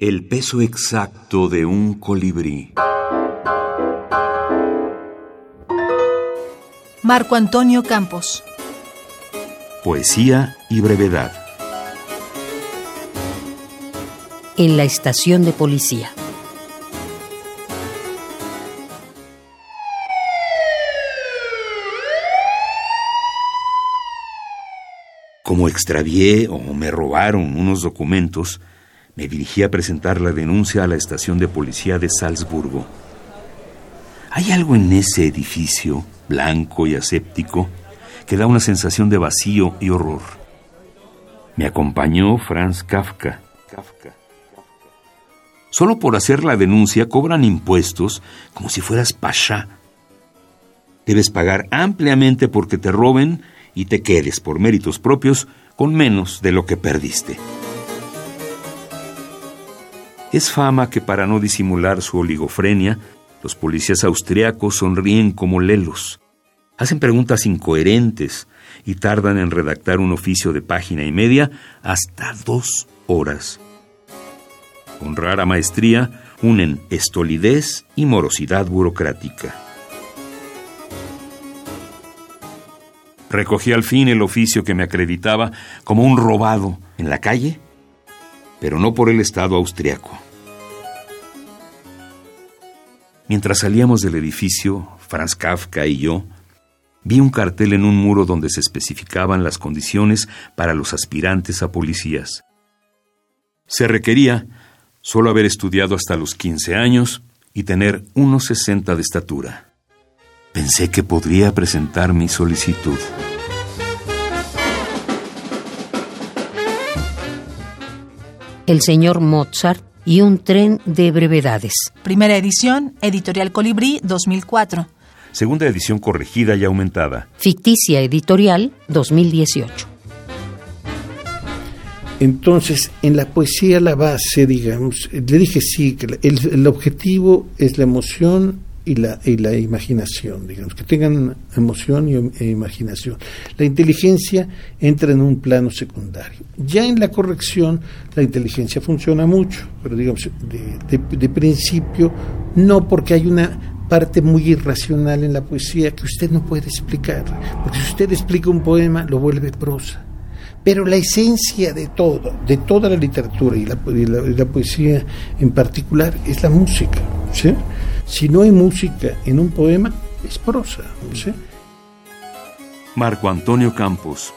El peso exacto de un colibrí. Marco Antonio Campos. Poesía y brevedad. En la estación de policía. Como extravié o me robaron unos documentos, me dirigí a presentar la denuncia a la estación de policía de Salzburgo. Hay algo en ese edificio, blanco y aséptico, que da una sensación de vacío y horror. Me acompañó Franz Kafka. Solo por hacer la denuncia cobran impuestos como si fueras pasha. Debes pagar ampliamente porque te roben y te quedes por méritos propios con menos de lo que perdiste. Es fama que para no disimular su oligofrenia, los policías austriacos sonríen como lelos, hacen preguntas incoherentes y tardan en redactar un oficio de página y media hasta dos horas. Con rara maestría unen estolidez y morosidad burocrática. Recogí al fin el oficio que me acreditaba como un robado en la calle, pero no por el Estado austriaco. Mientras salíamos del edificio, Franz Kafka y yo, vi un cartel en un muro donde se especificaban las condiciones para los aspirantes a policías. Se requería solo haber estudiado hasta los 15 años y tener unos 60 de estatura. Pensé que podría presentar mi solicitud. El señor Mozart y un tren de brevedades. Primera edición, Editorial Colibrí 2004. Segunda edición corregida y aumentada. Ficticia Editorial 2018. Entonces, en la poesía la base, digamos, le dije sí, que el, el objetivo es la emoción y la, y la imaginación, digamos, que tengan emoción e imaginación. La inteligencia entra en un plano secundario. Ya en la corrección, la inteligencia funciona mucho, pero digamos, de, de, de principio, no porque hay una parte muy irracional en la poesía que usted no puede explicar, porque si usted explica un poema, lo vuelve prosa pero la esencia de todo, de toda la literatura y la, y la, y la poesía en particular, es la música. ¿sí? Si no hay música en un poema, es prosa. Marco Antonio Campos.